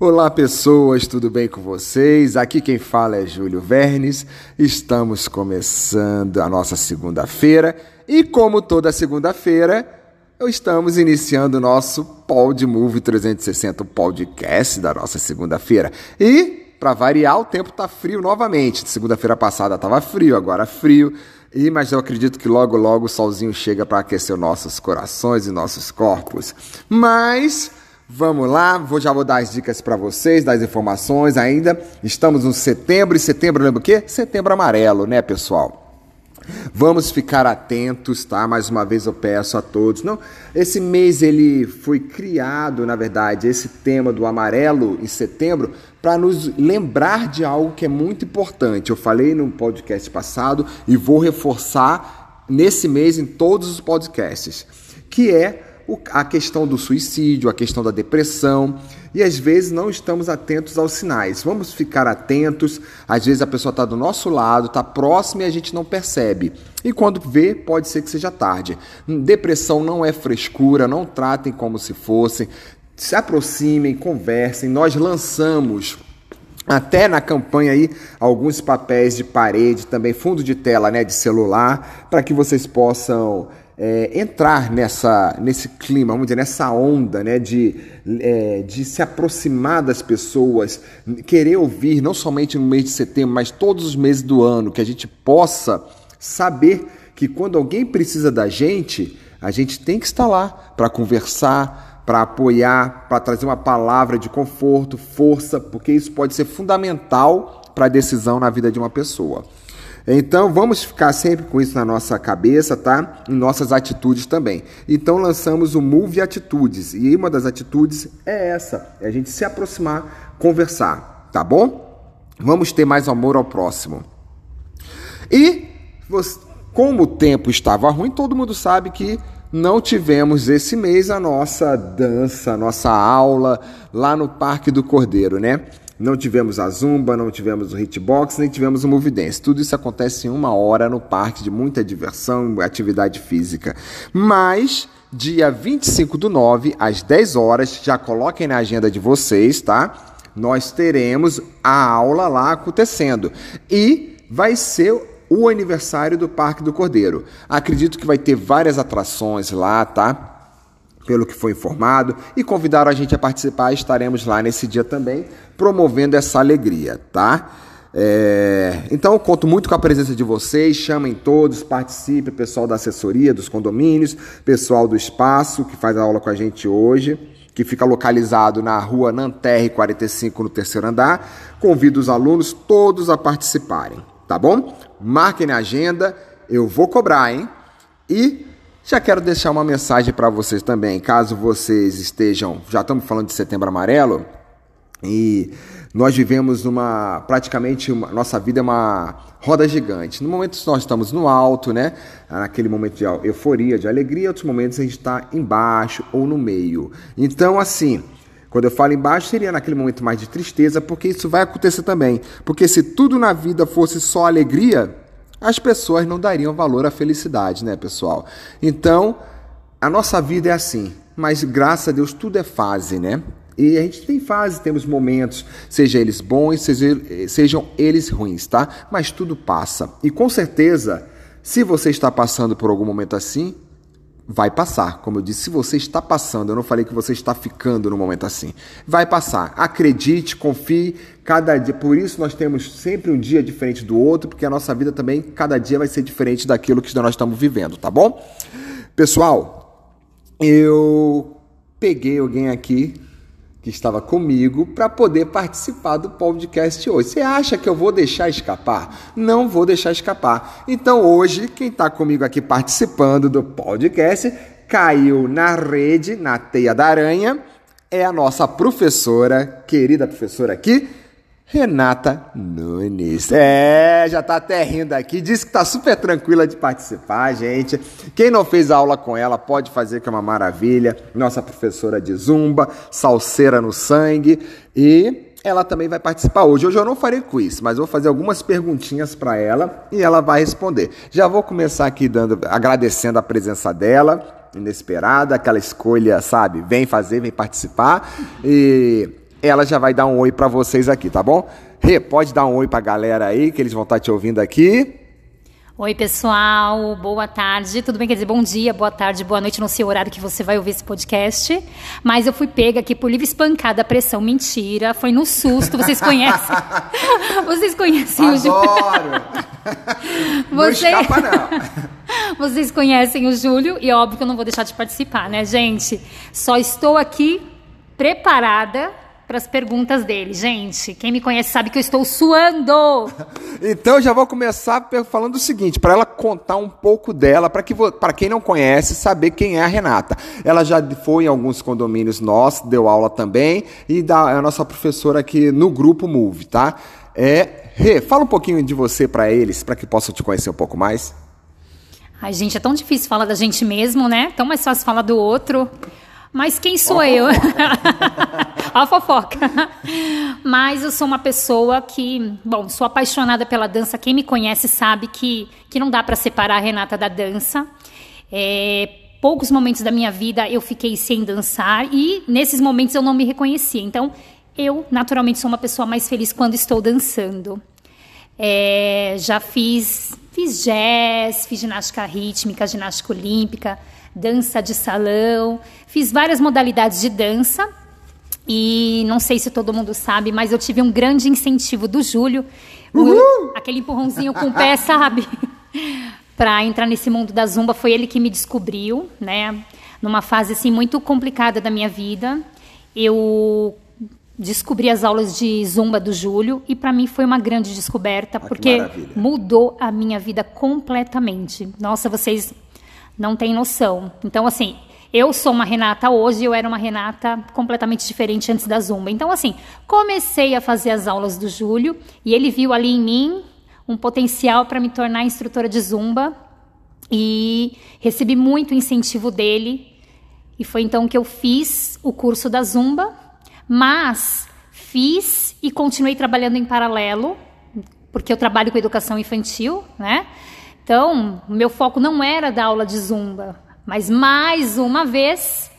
Olá pessoas, tudo bem com vocês? Aqui quem fala é Júlio Vernes. Estamos começando a nossa segunda-feira e como toda segunda-feira, estamos iniciando o nosso Pod Move 360, o podcast da nossa segunda-feira. E para variar, o tempo tá frio novamente. Segunda-feira passada estava frio, agora frio. E mas eu acredito que logo logo o solzinho chega para aquecer nossos corações e nossos corpos. Mas Vamos lá, vou, já vou dar as dicas para vocês, das informações ainda. Estamos no setembro, e setembro lembra o quê? Setembro amarelo, né, pessoal? Vamos ficar atentos, tá? Mais uma vez eu peço a todos. Não, esse mês ele foi criado, na verdade, esse tema do amarelo em setembro para nos lembrar de algo que é muito importante. Eu falei no podcast passado e vou reforçar nesse mês em todos os podcasts, que é a questão do suicídio, a questão da depressão, e às vezes não estamos atentos aos sinais. Vamos ficar atentos, às vezes a pessoa está do nosso lado, está próxima e a gente não percebe. E quando vê, pode ser que seja tarde. Depressão não é frescura, não tratem como se fosse. Se aproximem, conversem. Nós lançamos até na campanha aí alguns papéis de parede, também fundo de tela, né, de celular, para que vocês possam é, entrar nessa, nesse clima, vamos dizer, nessa onda né, de, é, de se aproximar das pessoas, querer ouvir, não somente no mês de setembro, mas todos os meses do ano, que a gente possa saber que quando alguém precisa da gente, a gente tem que estar lá para conversar, para apoiar, para trazer uma palavra de conforto, força, porque isso pode ser fundamental para a decisão na vida de uma pessoa. Então vamos ficar sempre com isso na nossa cabeça, tá? Em nossas atitudes também. Então lançamos o Move Atitudes e uma das atitudes é essa, é a gente se aproximar, conversar, tá bom? Vamos ter mais amor ao próximo. E como o tempo estava ruim, todo mundo sabe que não tivemos esse mês a nossa dança, a nossa aula lá no Parque do Cordeiro, né? Não tivemos a zumba, não tivemos o hitbox, nem tivemos o move dance. Tudo isso acontece em uma hora no parque de muita diversão, atividade física. Mas dia 25 do 9 às 10 horas, já coloquem na agenda de vocês, tá? Nós teremos a aula lá acontecendo. E vai ser o aniversário do Parque do Cordeiro. Acredito que vai ter várias atrações lá, tá? Pelo que foi informado, e convidaram a gente a participar. Estaremos lá nesse dia também, promovendo essa alegria, tá? É... Então, eu conto muito com a presença de vocês. Chamem todos, participe, pessoal da assessoria, dos condomínios, pessoal do espaço que faz a aula com a gente hoje, que fica localizado na rua Nanterre 45, no terceiro andar. Convido os alunos todos a participarem, tá bom? Marquem na agenda, eu vou cobrar, hein? E já quero deixar uma mensagem para vocês também, caso vocês estejam, já estamos falando de Setembro Amarelo, e nós vivemos uma praticamente uma, nossa vida é uma roda gigante. No momento nós estamos no alto, né? Naquele momento de euforia, de alegria, outros momentos a gente está embaixo ou no meio. Então, assim, quando eu falo embaixo, seria naquele momento mais de tristeza, porque isso vai acontecer também. Porque se tudo na vida fosse só alegria, as pessoas não dariam valor à felicidade, né, pessoal? Então, a nossa vida é assim, mas graças a Deus tudo é fase, né? E a gente tem fase, temos momentos, seja eles bons, seja, sejam eles ruins, tá? Mas tudo passa. E com certeza, se você está passando por algum momento assim, vai passar. Como eu disse, se você está passando, eu não falei que você está ficando no momento assim. Vai passar. Acredite, confie, cada dia. Por isso nós temos sempre um dia diferente do outro, porque a nossa vida também, cada dia vai ser diferente daquilo que nós estamos vivendo, tá bom? Pessoal, eu peguei alguém aqui que estava comigo para poder participar do podcast hoje. Você acha que eu vou deixar escapar? Não vou deixar escapar. Então hoje, quem está comigo aqui participando do podcast caiu na rede, na teia da aranha, é a nossa professora, querida professora aqui, Renata Nunes. É, já tá até rindo aqui. Disse que tá super tranquila de participar, gente. Quem não fez aula com ela pode fazer, que é uma maravilha. Nossa professora de zumba, salseira no sangue. E ela também vai participar hoje. Hoje eu não farei quiz, mas vou fazer algumas perguntinhas para ela e ela vai responder. Já vou começar aqui dando, agradecendo a presença dela, inesperada, aquela escolha, sabe? Vem fazer, vem participar. E ela já vai dar um oi para vocês aqui, tá bom? Rê, pode dar um oi pra galera aí, que eles vão estar tá te ouvindo aqui. Oi, pessoal, boa tarde. Tudo bem? Quer dizer, bom dia, boa tarde, boa noite. Não sei o horário que você vai ouvir esse podcast. Mas eu fui pega aqui por livre espancada, pressão, mentira. Foi no susto. Vocês conhecem? vocês conhecem Adoro. o Júlio? Não Você... escapa, não. Vocês conhecem o Júlio e óbvio que eu não vou deixar de participar, né, gente? Só estou aqui preparada para as perguntas dele. Gente, quem me conhece sabe que eu estou suando. então já vou começar falando o seguinte, para ela contar um pouco dela, para que para quem não conhece saber quem é a Renata. Ela já foi em alguns condomínios nossos, deu aula também e dá, é a nossa professora aqui no grupo Move, tá? É, Rê, fala um pouquinho de você para eles, para que possam te conhecer um pouco mais. Ai, gente, é tão difícil falar da gente mesmo, né? Tão mais fácil falar do outro. Mas quem sou eu? a fofoca. Mas eu sou uma pessoa que, bom, sou apaixonada pela dança. Quem me conhece sabe que, que não dá para separar a Renata da dança. É, poucos momentos da minha vida eu fiquei sem dançar e nesses momentos eu não me reconhecia. Então, eu naturalmente sou uma pessoa mais feliz quando estou dançando. É, já fiz, fiz jazz, fiz ginástica rítmica, ginástica olímpica, dança de salão, fiz várias modalidades de dança. E não sei se todo mundo sabe, mas eu tive um grande incentivo do Júlio, o, aquele empurrãozinho com o pé, sabe? para entrar nesse mundo da zumba, foi ele que me descobriu, né? Numa fase assim muito complicada da minha vida, eu descobri as aulas de zumba do Júlio e para mim foi uma grande descoberta ah, porque mudou a minha vida completamente. Nossa, vocês não têm noção. Então assim, eu sou uma Renata hoje, eu era uma Renata completamente diferente antes da Zumba. Então, assim, comecei a fazer as aulas do Júlio e ele viu ali em mim um potencial para me tornar instrutora de Zumba e recebi muito incentivo dele. E foi então que eu fiz o curso da Zumba, mas fiz e continuei trabalhando em paralelo, porque eu trabalho com educação infantil, né? Então, meu foco não era dar aula de Zumba, mas mais uma vez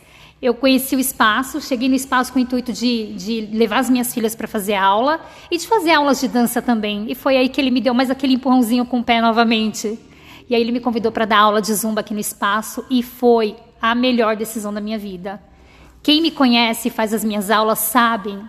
eu conheci o espaço, cheguei no espaço com o intuito de, de levar as minhas filhas para fazer aula e de fazer aulas de dança também. E foi aí que ele me deu mais aquele empurrãozinho com o pé novamente. E aí ele me convidou para dar aula de zumba aqui no espaço e foi a melhor decisão da minha vida. Quem me conhece e faz as minhas aulas sabem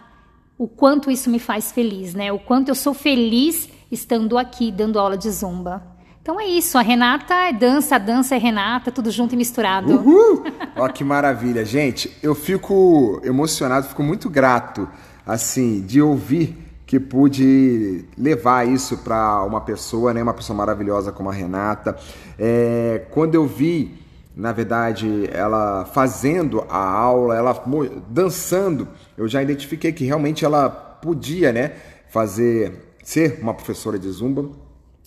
o quanto isso me faz feliz, né? O quanto eu sou feliz estando aqui dando aula de zumba. Então é isso, a Renata é dança, a dança é Renata, tudo junto e misturado. Uhul! Ó, que maravilha, gente. Eu fico emocionado, fico muito grato, assim, de ouvir que pude levar isso para uma pessoa, né, uma pessoa maravilhosa como a Renata. É, quando eu vi, na verdade, ela fazendo a aula, ela dançando, eu já identifiquei que realmente ela podia, né, fazer ser uma professora de zumba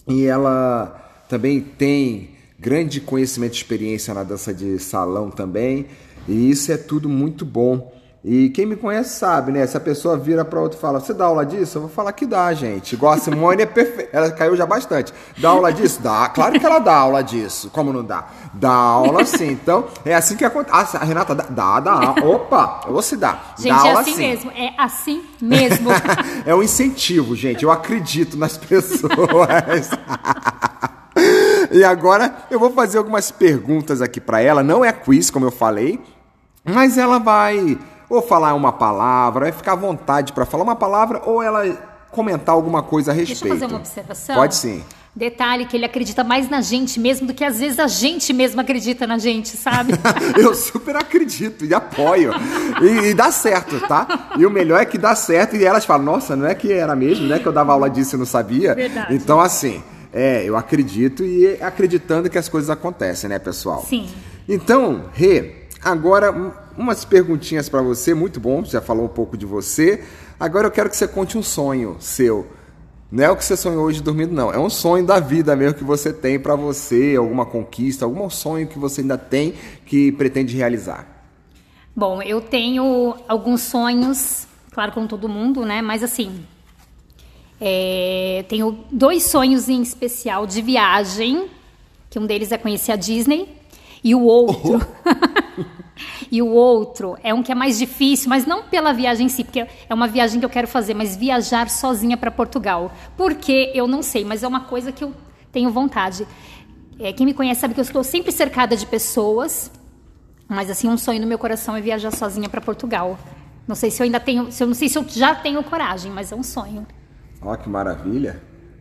e ela também tem grande conhecimento e experiência na dança de salão também, e isso é tudo muito bom. E quem me conhece sabe, né? Se a pessoa vira para outro e fala, você dá aula disso? Eu vou falar que dá, gente. Igual a Simone é perfeita. Ela caiu já bastante. Dá aula disso? Dá. Claro que ela dá aula disso. Como não dá? Dá aula sim. Então, é assim que acontece. Ah, a Renata dá, dá, dá. Opa, eu vou se dar. Gente, dá é assim sim. mesmo. É assim mesmo. é um incentivo, gente. Eu acredito nas pessoas. e agora eu vou fazer algumas perguntas aqui para ela. Não é quiz, como eu falei, mas ela vai ou falar uma palavra, vai ficar à vontade para falar uma palavra, ou ela comentar alguma coisa a respeito. Deixa eu fazer uma observação. Pode sim. Detalhe que ele acredita mais na gente mesmo do que às vezes a gente mesmo acredita na gente, sabe? eu super acredito e apoio. E, e, dá certo, tá? E o melhor é que dá certo e elas falam, nossa, não é que era mesmo, né? Que eu dava aula disso e não sabia. Verdade. Então, assim, é, eu acredito e acreditando que as coisas acontecem, né, pessoal? Sim. Então, Rê, agora umas perguntinhas para você, muito bom, já falou um pouco de você. Agora eu quero que você conte um sonho seu. Não é o que você sonhou hoje dormindo, não. É um sonho da vida mesmo que você tem para você, alguma conquista, algum sonho que você ainda tem que pretende realizar. Bom, eu tenho alguns sonhos, claro, como todo mundo, né? Mas assim, é, tenho dois sonhos em especial de viagem, que um deles é conhecer a Disney e o outro, oh. E o outro é um que é mais difícil, mas não pela viagem em si, porque é uma viagem que eu quero fazer, mas viajar sozinha para Portugal. Porque eu não sei, mas é uma coisa que eu tenho vontade. É, quem me conhece sabe que eu estou sempre cercada de pessoas, mas assim um sonho no meu coração é viajar sozinha para Portugal. Não sei se eu ainda tenho, se eu não sei se eu já tenho coragem, mas é um sonho. Ó, que maravilha!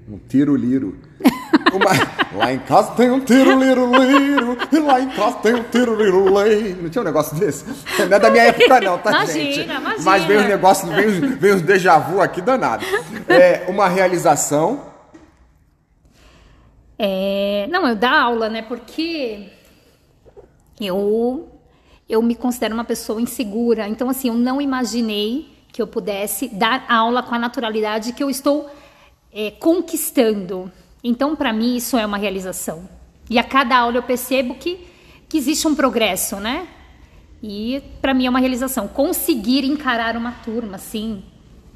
Um tiro-liro. Uma... Lá em casa tem um tiro-liro-liro, e lá em casa tem um tiro-liro-liro. Não tinha um negócio desse? Não é da minha época, não, tá, imagina, gente? Imagina. Mas vem os negócios, vem os, vem os déjà vu aqui danado. É uma realização. É... Não, eu dar aula, né? Porque eu, eu me considero uma pessoa insegura. Então, assim, eu não imaginei que eu pudesse dar aula com a naturalidade que eu estou é, conquistando. Então, para mim, isso é uma realização. E a cada aula eu percebo que, que existe um progresso, né? E para mim é uma realização. Conseguir encarar uma turma, assim,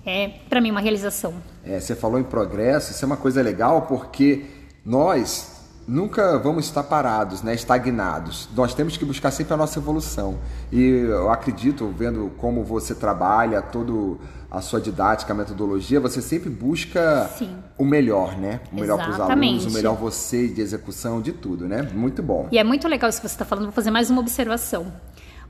é para mim uma realização. É, você falou em progresso, isso é uma coisa legal porque nós nunca vamos estar parados, né, estagnados. Nós temos que buscar sempre a nossa evolução. E eu acredito, vendo como você trabalha, todo a sua didática, a metodologia, você sempre busca Sim. o melhor, né? O melhor para os alunos, o melhor você de execução, de tudo, né? Muito bom. E é muito legal isso que você está falando. Vou fazer mais uma observação.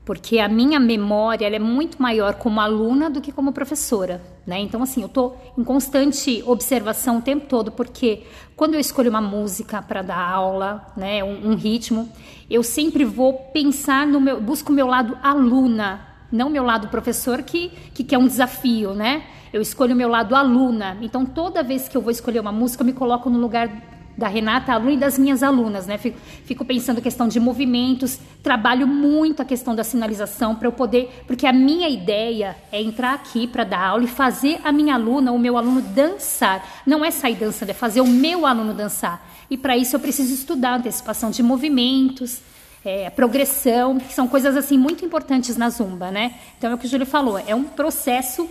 Porque a minha memória é muito maior como aluna do que como professora. Né? Então, assim, eu estou em constante observação o tempo todo, porque quando eu escolho uma música para dar aula, né, um, um, ritmo, eu sempre vou pensar no meu. busco o meu lado aluna, não meu lado professor, que, que, que é um desafio, né? Eu escolho o meu lado aluna. Então, toda vez que eu vou escolher uma música, eu me coloco no lugar da Renata, aluna e das minhas alunas, né? Fico, fico pensando questão de movimentos, trabalho muito a questão da sinalização para eu poder, porque a minha ideia é entrar aqui para dar aula e fazer a minha aluna, o meu aluno dançar. Não é sair dançando, é fazer o meu aluno dançar. E para isso eu preciso estudar antecipação de movimentos, é, progressão, que são coisas assim muito importantes na zumba, né? Então é o que o Júlio falou, é um processo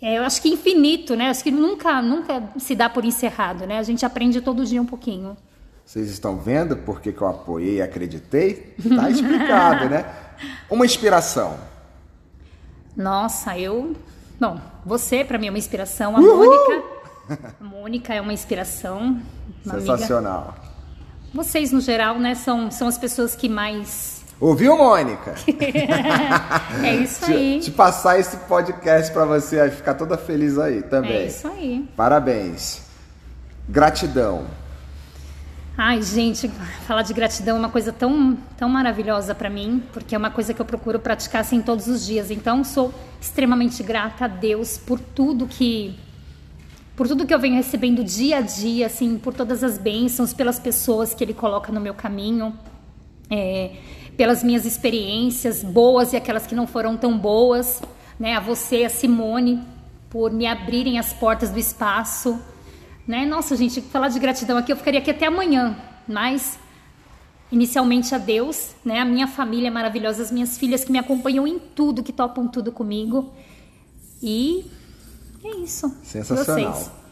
eu acho que infinito, né? Acho que nunca, nunca se dá por encerrado, né? A gente aprende todo dia um pouquinho. Vocês estão vendo por que, que eu apoiei e acreditei? Tá explicado, né? Uma inspiração. Nossa, eu. Bom, você para mim é uma inspiração. A Uhul! Mônica. A Mônica é uma inspiração. Uma Sensacional. Amiga. Vocês, no geral, né, são, são as pessoas que mais Ouviu, Mônica? é isso aí. Te, te passar esse podcast para você vai ficar toda feliz aí também. É isso aí. Parabéns. Gratidão. Ai, gente, falar de gratidão é uma coisa tão, tão maravilhosa para mim, porque é uma coisa que eu procuro praticar assim todos os dias. Então, sou extremamente grata a Deus por tudo que por tudo que eu venho recebendo dia a dia, assim, por todas as bênçãos, pelas pessoas que ele coloca no meu caminho. É, pelas minhas experiências boas e aquelas que não foram tão boas, né? A você, a Simone, por me abrirem as portas do espaço, né? Nossa, gente, falar de gratidão aqui eu ficaria aqui até amanhã, mas inicialmente a Deus, né? A minha família maravilhosa, as minhas filhas que me acompanham em tudo, que topam tudo comigo. E é isso. Sensacional. Vocês.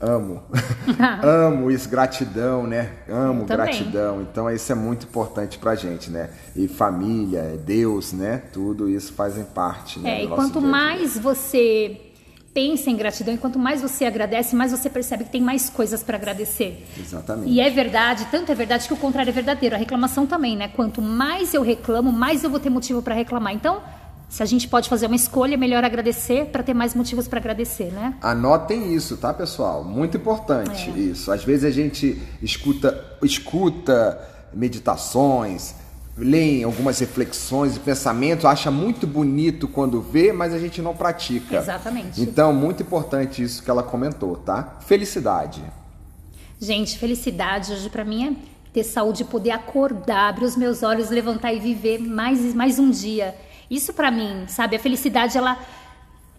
Amo. Amo isso, gratidão, né? Amo gratidão. Então isso é muito importante pra gente, né? E família, Deus, né? Tudo isso fazem parte, né? É, e quanto mais você pensa em gratidão, e quanto mais você agradece, mais você percebe que tem mais coisas para agradecer. Exatamente. E é verdade, tanto é verdade que o contrário é verdadeiro. A reclamação também, né? Quanto mais eu reclamo, mais eu vou ter motivo para reclamar. Então, se a gente pode fazer uma escolha, é melhor agradecer para ter mais motivos para agradecer, né? Anotem isso, tá, pessoal? Muito importante é. isso. Às vezes a gente escuta, escuta meditações, lê algumas reflexões e pensamentos, acha muito bonito quando vê, mas a gente não pratica. Exatamente. Então, muito importante isso que ela comentou, tá? Felicidade. Gente, felicidade hoje para mim é ter saúde, poder acordar, abrir os meus olhos, levantar e viver mais, mais um dia. Isso para mim, sabe? A felicidade ela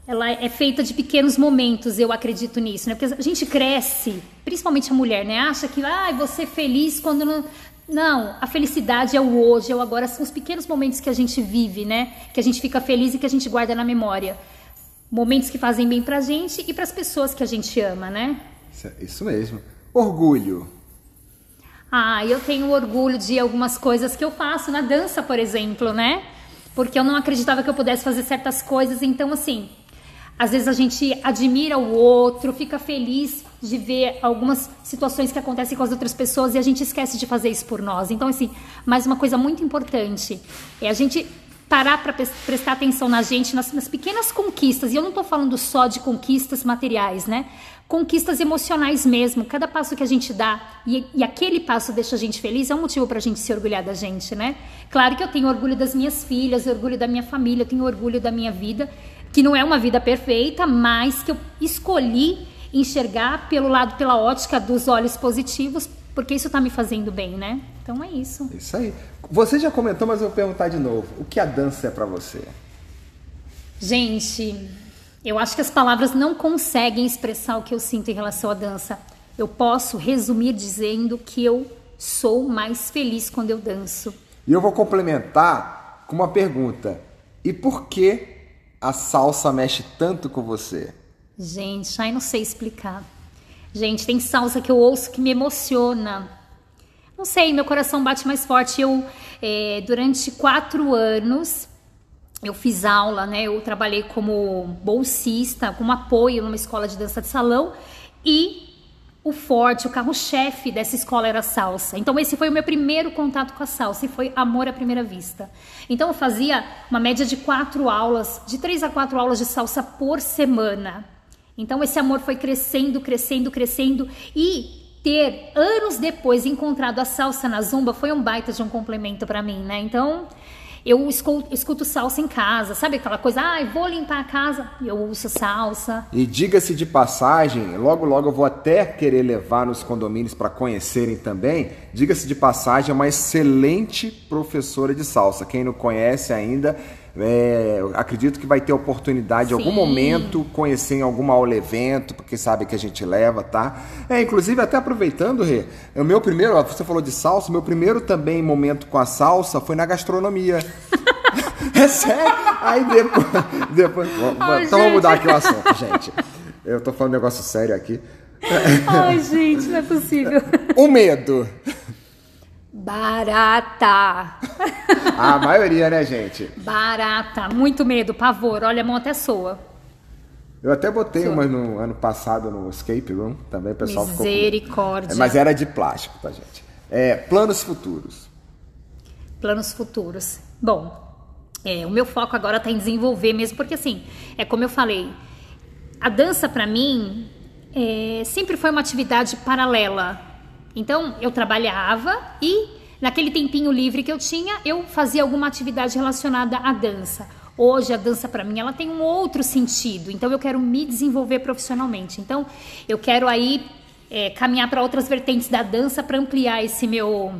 ela é feita de pequenos momentos, eu acredito nisso, né? Porque a gente cresce, principalmente a mulher, né? Acha que, ah, você feliz quando não não, a felicidade é o hoje, é o agora, são os pequenos momentos que a gente vive, né? Que a gente fica feliz e que a gente guarda na memória. Momentos que fazem bem pra gente e para as pessoas que a gente ama, né? Isso mesmo. Orgulho. Ah, eu tenho orgulho de algumas coisas que eu faço na dança, por exemplo, né? Porque eu não acreditava que eu pudesse fazer certas coisas, então assim, às vezes a gente admira o outro, fica feliz de ver algumas situações que acontecem com as outras pessoas e a gente esquece de fazer isso por nós. Então, assim, mais uma coisa muito importante é a gente parar para prestar atenção na gente, nas, nas, pequenas conquistas. E eu não estou falando só de conquistas materiais, né? Conquistas emocionais mesmo. Cada passo que a gente dá e, e aquele passo deixa a gente feliz é um motivo para a gente se orgulhar da gente, né? Claro que eu tenho orgulho das minhas filhas, orgulho da minha família, eu tenho orgulho da minha vida, que não é uma vida perfeita, mas que eu escolhi enxergar pelo lado, pela ótica dos olhos positivos, porque isso está me fazendo bem, né? Então é isso. Isso aí. Você já comentou, mas eu vou perguntar de novo. O que a dança é para você? Gente, eu acho que as palavras não conseguem expressar o que eu sinto em relação à dança. Eu posso resumir dizendo que eu sou mais feliz quando eu danço. E eu vou complementar com uma pergunta. E por que a salsa mexe tanto com você? Gente, ai não sei explicar. Gente, tem salsa que eu ouço que me emociona. Não sei, meu coração bate mais forte. Eu, é, durante quatro anos, eu fiz aula, né? Eu trabalhei como bolsista, como apoio numa escola de dança de salão e o forte, o carro-chefe dessa escola era a salsa. Então esse foi o meu primeiro contato com a salsa e foi amor à primeira vista. Então eu fazia uma média de quatro aulas, de três a quatro aulas de salsa por semana. Então esse amor foi crescendo, crescendo, crescendo e ter anos depois encontrado a salsa na zumba foi um baita de um complemento para mim, né? Então eu escuto, escuto, salsa em casa, sabe aquela coisa, ah, vou limpar a casa, eu ouço salsa. E diga-se de passagem, logo logo eu vou até querer levar nos condomínios para conhecerem também. Diga-se de passagem, é uma excelente professora de salsa. Quem não conhece ainda, é, acredito que vai ter oportunidade em algum momento conhecer em algum aula evento, porque sabe que a gente leva, tá? É, inclusive, até aproveitando, Rê, o meu primeiro, você falou de salsa, meu primeiro também momento com a salsa foi na gastronomia. é sério? Aí depois. depois oh, então vamos mudar aqui o assunto, gente. Eu tô falando um negócio sério aqui. Ai, gente, não é possível. O medo. Barata. A maioria, né, gente? Barata. Muito medo, pavor. Olha, a mão até soa. Eu até botei uma no ano passado no Escape Room, também o pessoal Misericórdia. ficou. Mas era de plástico, tá, gente? É, planos futuros. Planos futuros. Bom, é, o meu foco agora está em desenvolver mesmo, porque assim, é como eu falei, a dança para mim é, sempre foi uma atividade paralela então eu trabalhava e naquele tempinho livre que eu tinha, eu fazia alguma atividade relacionada à dança. Hoje a dança para mim ela tem um outro sentido. Então eu quero me desenvolver profissionalmente. Então eu quero aí é, caminhar para outras vertentes da dança para ampliar esse meu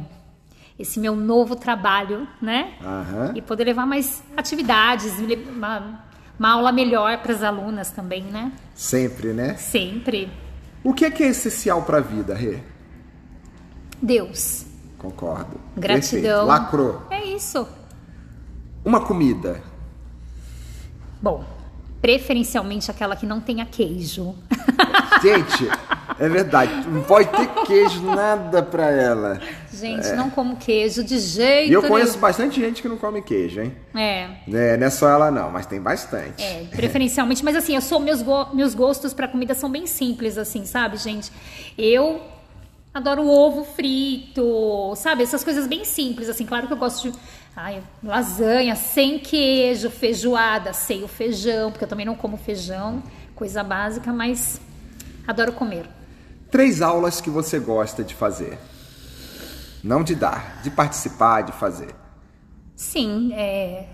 esse meu novo trabalho, né? Uhum. E poder levar mais atividades, uma, uma aula melhor para as alunas também, né? Sempre, né? Sempre. O que é que é essencial para a vida, Rê? Deus. Concordo. Gratidão. Perfeito. Lacrou. É isso. Uma comida. Bom, preferencialmente aquela que não tenha queijo. Gente, é verdade. Não pode ter queijo, nada pra ela. Gente, é. não como queijo de jeito E eu conheço nenhum. bastante gente que não come queijo, hein? É. é. Não é só ela não, mas tem bastante. É, preferencialmente. Mas assim, eu sou meus, go meus gostos para comida são bem simples, assim, sabe, gente? Eu Adoro ovo frito, sabe? Essas coisas bem simples, assim. Claro que eu gosto de ai, lasanha sem queijo, feijoada sem o feijão, porque eu também não como feijão, coisa básica, mas adoro comer. Três aulas que você gosta de fazer. Não de dar, de participar, de fazer. Sim, é...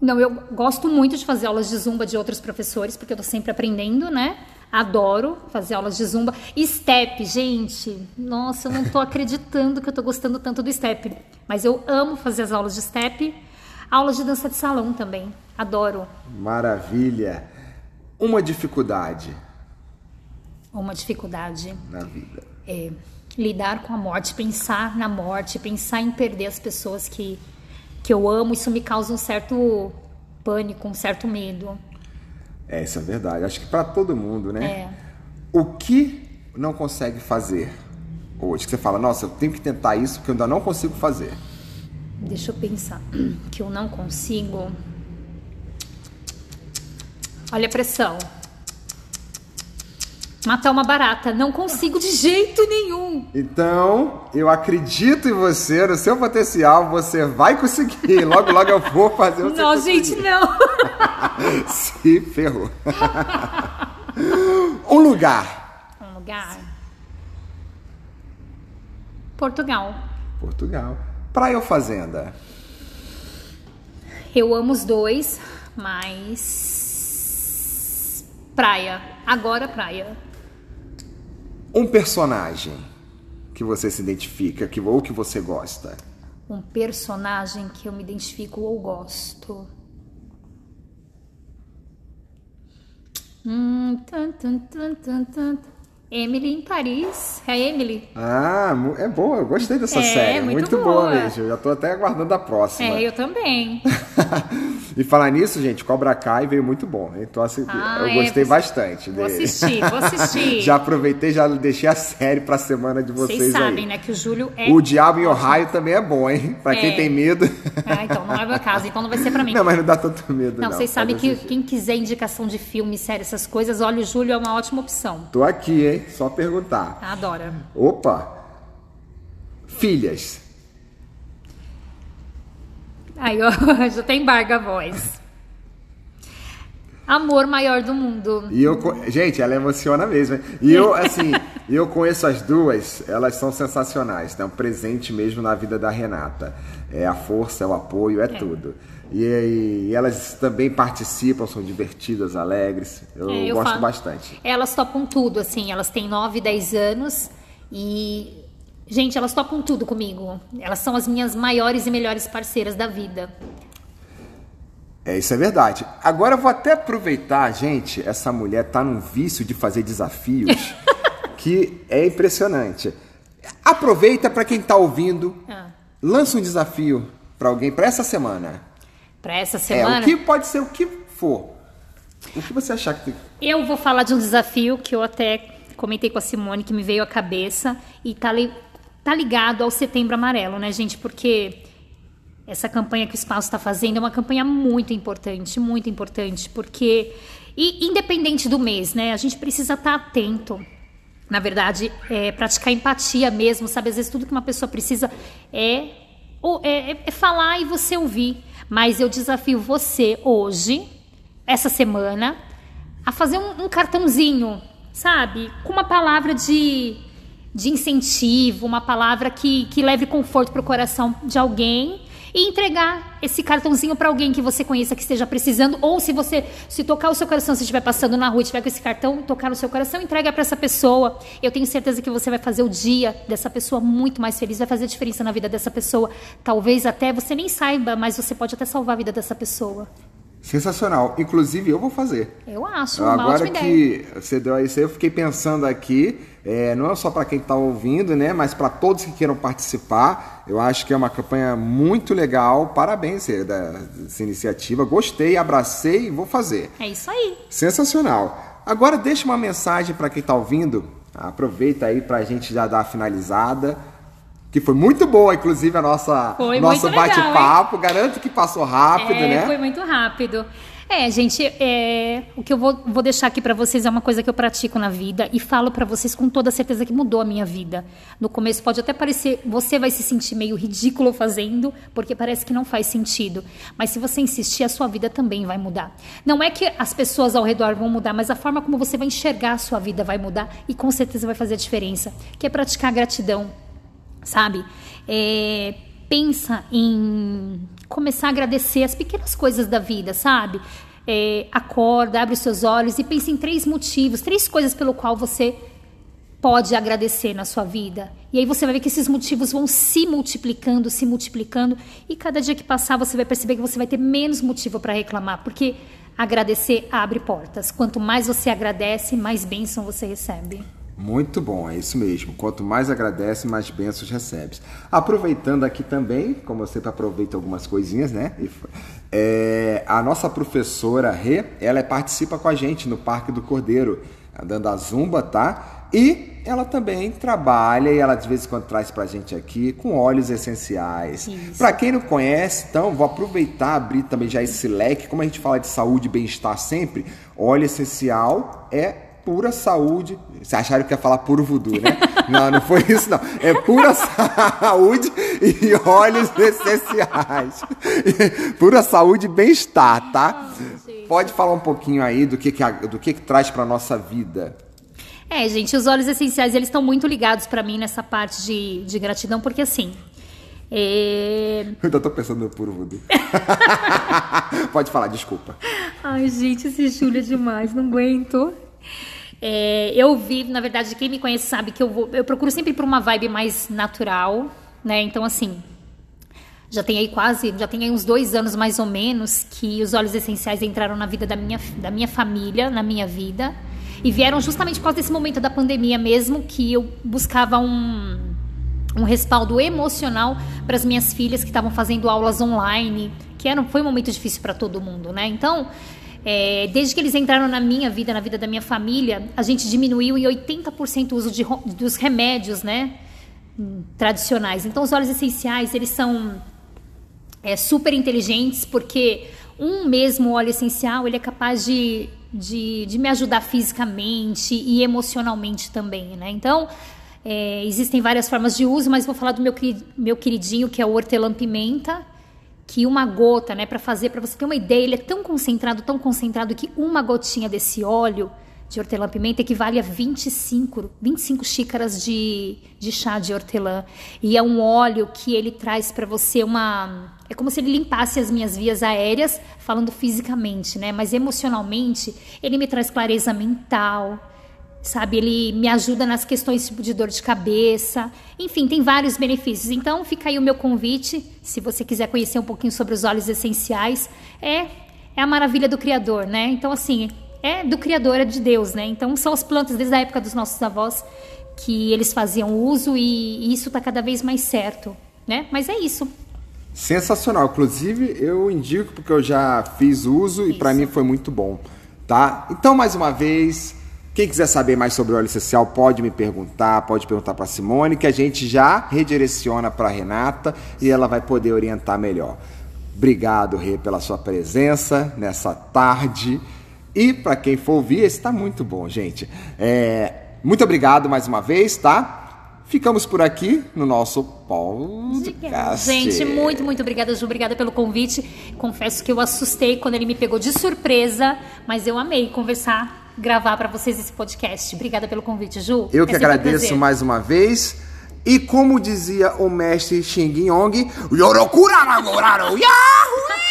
Não, eu gosto muito de fazer aulas de zumba de outros professores, porque eu tô sempre aprendendo, né? Adoro fazer aulas de zumba. Step, gente, nossa, eu não estou acreditando que eu estou gostando tanto do step. Mas eu amo fazer as aulas de step. Aulas de dança de salão também. Adoro. Maravilha. Uma dificuldade. Uma dificuldade. Na vida. É lidar com a morte, pensar na morte, pensar em perder as pessoas que, que eu amo. Isso me causa um certo pânico, um certo medo. É, isso é verdade. Acho que para todo mundo, né? É. O que não consegue fazer? hoje? Que você fala, nossa, eu tenho que tentar isso que eu ainda não consigo fazer. Deixa eu pensar. Que eu não consigo. Olha a pressão. Matar uma barata. Não consigo de jeito nenhum. Então, eu acredito em você, no seu potencial, você vai conseguir. Logo, logo eu vou fazer o Não, gente, não. Se ferrou. um lugar. Um lugar. Portugal. Portugal. Praia ou fazenda? Eu amo os dois, mas. Praia. Agora praia. Um personagem que você se identifica que, ou que você gosta? Um personagem que eu me identifico ou gosto. Hum, tan, tan, tan, tan, tan. Emily em Paris. É Emily. Ah, é boa, eu gostei dessa É, série. muito Muito, boa. boa. mesmo. Eu já tô até aguardando a próxima. É, eu também. e falar nisso, gente, Cobra Kai veio muito bom. Então, assim, Ah, eu é, gostei vou- bastante Vou dele. assistir, vou assistir. já aproveitei, já deixei a série pra semana de vocês, Vocês sabem, aí. né, que o Júlio é. O Diabo em Ohio também é bom, hein? Pra quem É. tem medo. Ah, então não é o meu caso, então não vai ser pra mim. Não, mas não dá tanto medo, não. Não, vocês sabem que quem quiser indicação de filme, série, essas coisas, olha, o Júlio é uma ótima opção. Tô aqui, hein? Só perguntar. Adora. Opa! Filhas. Aí, ó, já tem embarga a voz. Amor maior do mundo. E eu, gente, ela emociona mesmo. hein? E eu, assim, eu conheço as duas, elas são sensacionais. É um presente mesmo na vida da Renata. É a força, é o apoio, é, tudo. E, e elas também participam, são divertidas, alegres. Eu, É, eu gosto falo- bastante. Elas topam tudo, assim, elas têm 9, 10 anos e. Gente, elas topam tudo comigo. Elas são as minhas maiores e melhores parceiras da vida. É, isso é verdade. Agora eu vou até aproveitar, gente, essa mulher tá num vício de fazer desafios que é impressionante. Aproveita para quem tá ouvindo, Ah. lança um desafio para alguém para essa semana. Pra essa É, semana. o que pode ser o que for. O que você achar que tem. Eu vou falar de um desafio que eu até comentei com a Simone, que me veio à cabeça, e tá, tá ligado ao Setembro Amarelo, né, gente? Porque essa campanha que o Espaço está fazendo é uma campanha muito importante, muito importante, porque, e independente do mês, né, a gente precisa estar atento. Na verdade, é praticar empatia mesmo, sabe? Às vezes tudo que uma pessoa precisa é, é, é- é falar e você ouvir. Mas eu desafio você hoje, essa semana, a fazer um, um cartãozinho, sabe? Com uma palavra de, de incentivo, uma palavra que, que leve conforto para o coração de alguém e entregar esse cartãozinho para alguém que você conheça que esteja precisando ou se você se tocar o seu coração, se estiver passando na rua e tiver com esse cartão, tocar no seu coração, entrega para essa pessoa. Eu tenho certeza que você vai fazer o dia dessa pessoa muito mais feliz, vai fazer diferença na vida dessa pessoa. Talvez até você nem saiba, mas você pode até salvar a vida dessa pessoa. Sensacional. Inclusive, eu vou fazer. Eu acho Agora ótima ideia. que você deu isso eu fiquei pensando aqui, é, não é só para quem está ouvindo, né, mas para todos que queiram participar. Eu acho que é uma campanha muito legal. Parabéns da- dessa iniciativa. Gostei, abracei e vou fazer. É isso aí. Sensacional. Agora deixa uma mensagem para quem está ouvindo. Aproveita aí para a gente já dar a finalizada. Que foi muito boa, inclusive, a nossa Foi nosso bate-papo. Garanto que passou rápido, é, né? Foi muito rápido. É, gente, é, o que eu vou, vou deixar aqui pra vocês é uma coisa que eu pratico na vida e falo pra vocês com toda certeza que mudou a minha vida. No começo pode até parecer, você vai se sentir meio ridículo fazendo, porque parece que não faz sentido. Mas se você insistir, a sua vida também vai mudar. Não é que as pessoas ao redor vão mudar, mas a forma como você vai enxergar a sua vida vai mudar e com certeza vai fazer a diferença. Que é praticar gratidão sabe? É, pensa em começar a agradecer as pequenas coisas da vida, sabe? É, acorda, abre os seus olhos e pense em três motivos, três coisas pelo qual você pode agradecer na sua vida. E aí você vai ver que esses motivos vão se multiplicando, se multiplicando, e cada dia que passar você vai perceber que você vai ter menos motivo para reclamar, porque agradecer abre portas. Quanto mais você agradece, mais bênção você recebe. Muito bom, é isso mesmo. Quanto mais agradece, mais bênçãos recebes. Aproveitando aqui também, como eu sempre aproveito algumas coisinhas, né? É, a nossa professora Rê, ela participa com a gente no Parque do Cordeiro, dando a zumba, tá? E ela também trabalha e ela de vez em quando traz pra gente aqui com óleos essenciais. Para quem não conhece, então vou aproveitar, abrir também já esse leque, como a gente fala de saúde e bem-estar sempre, óleo essencial é pura saúde. Vocês acharam que ia falar puro voodoo, né? Não, não foi isso, não. É pura saúde e óleos essenciais. pura saúde e bem-estar, tá? Pode falar um pouquinho aí do que, que, do que, que traz para nossa vida. É, gente, os óleos essenciais, eles estão muito ligados para mim nessa parte de, de gratidão, porque assim, é... Eu ainda tô pensando no puro voodoo. Pode falar, desculpa. Ai, gente, esse Júlio é demais, não aguento. É, eu vi, na verdade, quem me conhece sabe que eu vou, eu procuro sempre por uma vibe mais natural, né? Então, assim, já tem aí quase, já tem aí uns dois anos mais ou menos que os óleos essenciais entraram na vida da minha, da minha família, na minha vida, e vieram justamente por causa desse momento da pandemia mesmo, que eu buscava um, um respaldo emocional para as minhas filhas que estavam fazendo aulas online, que era, foi um momento difícil para todo mundo, né? Então, é, desde que eles entraram na minha vida, na vida da minha família, a gente diminuiu em 80% o uso de, dos remédios, né? Tradicionais. Então, os óleos essenciais, eles são é, super inteligentes, porque um mesmo óleo essencial, ele é capaz de, de, de me ajudar fisicamente e emocionalmente também, né? Então, é, existem várias formas de uso, mas vou falar do meu, meu queridinho, que é o hortelã-pimenta, que uma gota, né, para fazer, para você ter uma ideia, ele é tão concentrado, tão concentrado que uma gotinha desse óleo de hortelã-pimenta equivale a 25, 25 xícaras de, de chá de hortelã. E é um óleo que ele traz para você uma. É como se ele limpasse as minhas vias aéreas, falando fisicamente, né? Mas emocionalmente, ele me traz clareza mental, sabe? Ele me ajuda nas questões tipo de dor de cabeça, enfim, tem vários benefícios. Então, fica aí o meu convite, se você quiser conhecer um pouquinho sobre os óleos essenciais, é é a maravilha do criador, né? Então, assim, é do criador, é de Deus, né? Então, são as plantas desde a época dos nossos avós que eles faziam uso e isso está cada vez mais certo, né? Mas é isso. Sensacional. Inclusive, eu indico porque eu já fiz uso isso. e para mim foi muito bom, tá? Então, mais uma vez, quem quiser saber mais sobre óleo essencial pode me perguntar, pode perguntar para Simone, que a gente já redireciona para Renata e ela vai poder orientar melhor. Obrigado, Rê, pela sua presença nessa tarde. E para quem for ouvir, está muito bom, gente. É, muito obrigado mais uma vez, tá? Ficamos por aqui no nosso podcast. Gente, muito, muito obrigada, Ju. Obrigada pelo convite. Confesso que eu assustei quando ele me pegou de surpresa, mas eu amei conversar gravar para vocês esse podcast. Obrigada pelo convite, Ju. Eu que é agradeço mais uma vez. E como dizia o mestre Xing Yong, Yorokura Yahoo!